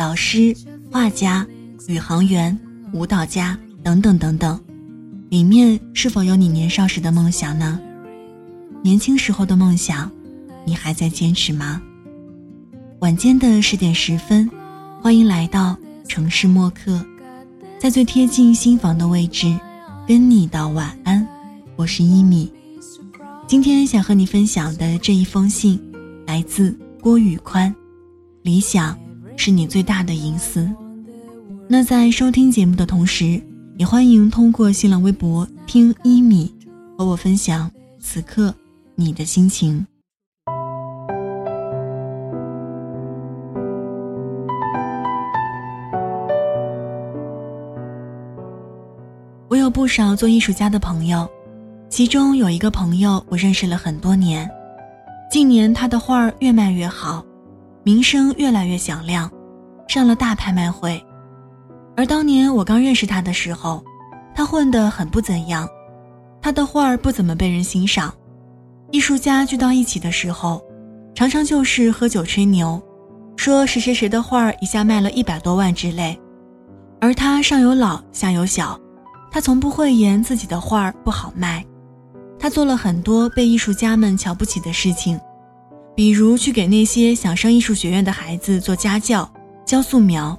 老师、画家、宇航员、舞蹈家等等等等，里面是否有你年少时的梦想呢？年轻时候的梦想，你还在坚持吗？晚间的十点十分，欢迎来到城市默客，在最贴近心房的位置，跟你道晚安。我是一米，今天想和你分享的这一封信，来自郭宇宽。理想是你最大的隐私。那在收听节目的同时，也欢迎通过新浪微博听一米和我分享此刻你的心情。我有不少做艺术家的朋友，其中有一个朋友我认识了很多年，近年他的画儿越卖越好。名声越来越响亮，上了大拍卖会。而当年我刚认识他的时候，他混得很不怎样，他的画儿不怎么被人欣赏。艺术家聚到一起的时候，常常就是喝酒吹牛，说谁谁谁的画儿一下卖了一百多万之类。而他上有老下有小，他从不讳言自己的画儿不好卖。他做了很多被艺术家们瞧不起的事情。比如去给那些想上艺术学院的孩子做家教、教素描，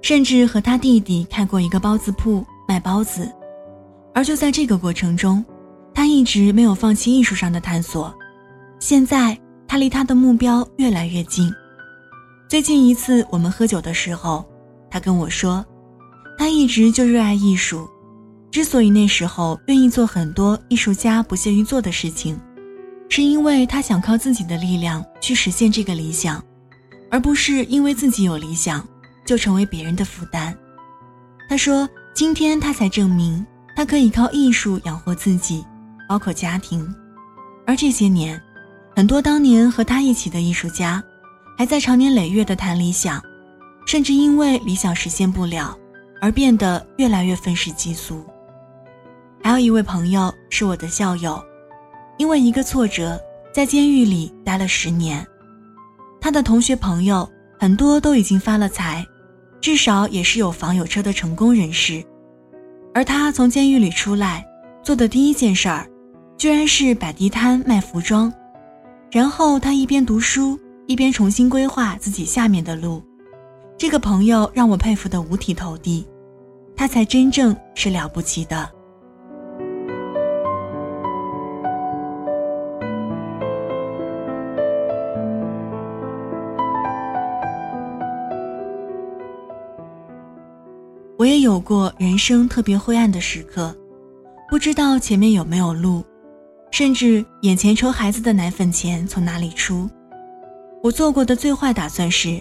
甚至和他弟弟开过一个包子铺卖包子。而就在这个过程中，他一直没有放弃艺术上的探索。现在他离他的目标越来越近。最近一次我们喝酒的时候，他跟我说，他一直就热爱艺术，之所以那时候愿意做很多艺术家不屑于做的事情。是因为他想靠自己的力量去实现这个理想，而不是因为自己有理想就成为别人的负担。他说：“今天他才证明，他可以靠艺术养活自己，包括家庭。而这些年，很多当年和他一起的艺术家，还在长年累月的谈理想，甚至因为理想实现不了，而变得越来越愤世嫉俗。”还有一位朋友是我的校友。因为一个挫折，在监狱里待了十年，他的同学朋友很多都已经发了财，至少也是有房有车的成功人士，而他从监狱里出来，做的第一件事儿，居然是摆地摊卖服装，然后他一边读书，一边重新规划自己下面的路。这个朋友让我佩服的五体投地，他才真正是了不起的。我也有过人生特别灰暗的时刻，不知道前面有没有路，甚至眼前抽孩子的奶粉钱从哪里出。我做过的最坏打算是，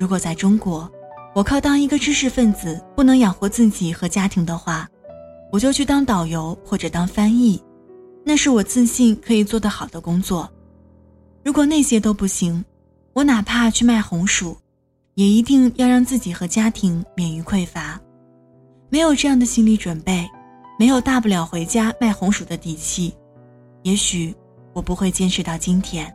如果在中国，我靠当一个知识分子不能养活自己和家庭的话，我就去当导游或者当翻译，那是我自信可以做得好的工作。如果那些都不行，我哪怕去卖红薯，也一定要让自己和家庭免于匮乏。没有这样的心理准备，没有大不了回家卖红薯的底气，也许我不会坚持到今天。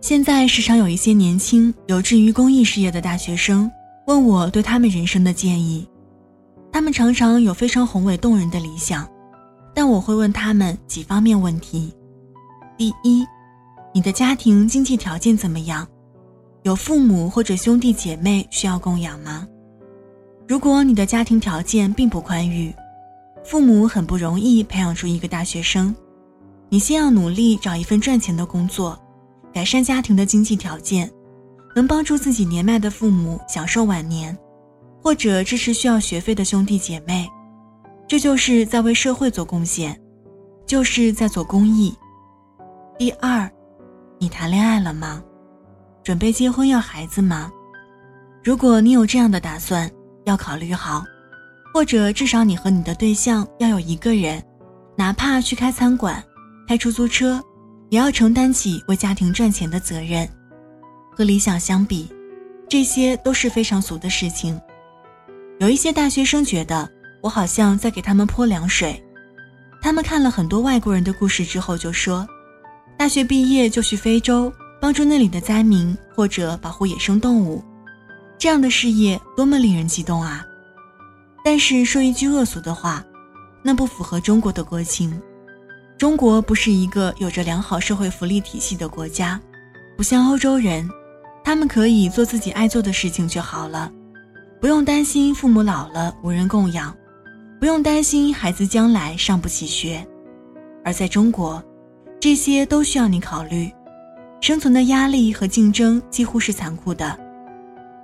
现在时常有一些年轻有志于公益事业的大学生问我对他们人生的建议，他们常常有非常宏伟动人的理想，但我会问他们几方面问题：第一，你的家庭经济条件怎么样？有父母或者兄弟姐妹需要供养吗？如果你的家庭条件并不宽裕，父母很不容易培养出一个大学生，你先要努力找一份赚钱的工作，改善家庭的经济条件，能帮助自己年迈的父母享受晚年，或者支持需要学费的兄弟姐妹，这就是在为社会做贡献，就是在做公益。第二，你谈恋爱了吗？准备结婚要孩子吗？如果你有这样的打算。要考虑好，或者至少你和你的对象要有一个人，哪怕去开餐馆、开出租车，也要承担起为家庭赚钱的责任。和理想相比，这些都是非常俗的事情。有一些大学生觉得我好像在给他们泼凉水，他们看了很多外国人的故事之后就说，大学毕业就去非洲帮助那里的灾民或者保护野生动物。这样的事业多么令人激动啊！但是说一句恶俗的话，那不符合中国的国情。中国不是一个有着良好社会福利体系的国家，不像欧洲人，他们可以做自己爱做的事情就好了，不用担心父母老了无人供养，不用担心孩子将来上不起学。而在中国，这些都需要你考虑，生存的压力和竞争几乎是残酷的。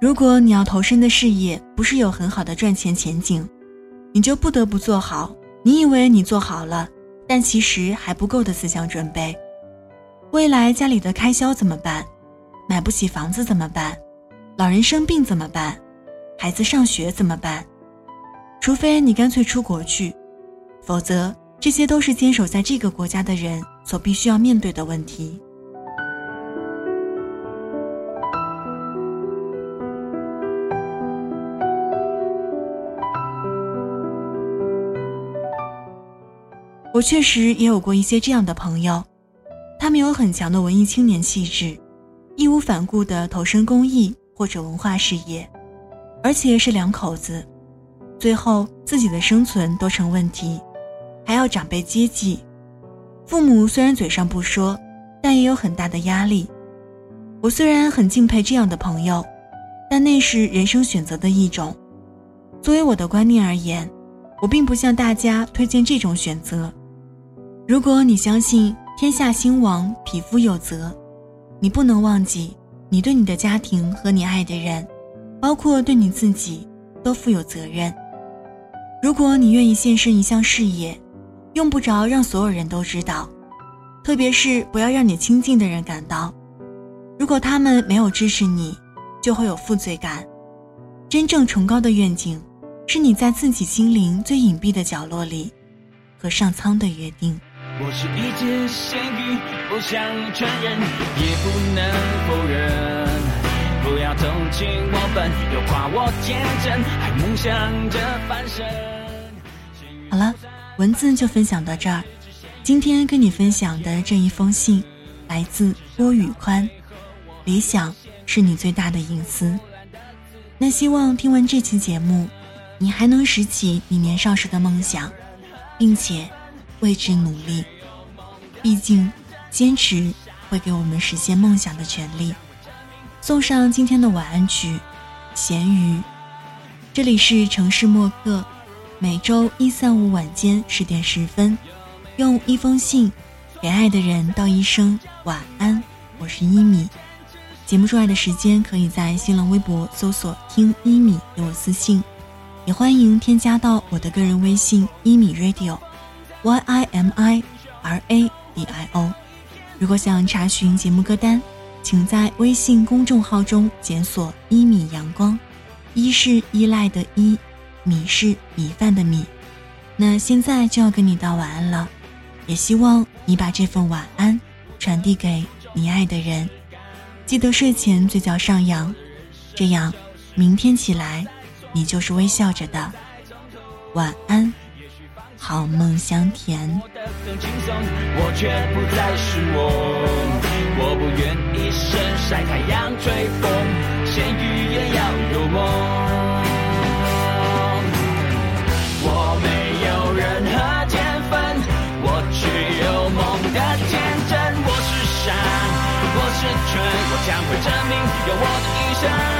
如果你要投身的事业不是有很好的赚钱前景，你就不得不做好你以为你做好了。但其实还不够的思想准备，未来家里的开销怎么办？买不起房子怎么办？老人生病怎么办？孩子上学怎么办？除非你干脆出国去，否则这些都是坚守在这个国家的人所必须要面对的问题。我确实也有过一些这样的朋友，他们有很强的文艺青年气质，义无反顾地投身公益或者文化事业，而且是两口子，最后自己的生存都成问题，还要长辈接济，父母虽然嘴上不说，但也有很大的压力。我虽然很敬佩这样的朋友，但那是人生选择的一种。作为我的观念而言，我并不向大家推荐这种选择。如果你相信天下兴亡，匹夫有责，你不能忘记，你对你的家庭和你爱的人，包括对你自己，都负有责任。如果你愿意献身一项事业，用不着让所有人都知道，特别是不要让你亲近的人感到。如果他们没有支持你，就会有负罪感。真正崇高的愿景，是你在自己心灵最隐蔽的角落里，和上苍的约定。我是一只咸鱼，不想承认，也不能否认。不要同情我笨，又夸我天真，还梦想着翻身。好了，文字就分享到这儿。今天跟你分享的这一封信，来自郭宇宽。理想是你最大的隐私。那希望听完这期节目，你还能拾起你年少时的梦想，并且。为之努力，毕竟坚持会给我们实现梦想的权利。送上今天的晚安曲《咸鱼》。这里是城市默客，每周一、三、五晚间十点十分，用一封信给爱的人道一声晚安。我是一米。节目出来的时间，可以在新浪微博搜索“听一米”给我私信，也欢迎添加到我的个人微信“一米 radio”。Y i m i r a d i o，如果想查询节目歌单，请在微信公众号中检索“一米阳光”，一是依赖的依，米是米饭的米。那现在就要跟你道晚安了，也希望你把这份晚安传递给你爱的人。记得睡前嘴角上扬，这样明天起来你就是微笑着的。晚安。好梦香甜。我却不再是我，我不愿一生晒太阳吹风，咸鱼也要有梦。我没有任何天分，我只有梦的天真。我是傻，我是蠢，我将会证明有我的一生。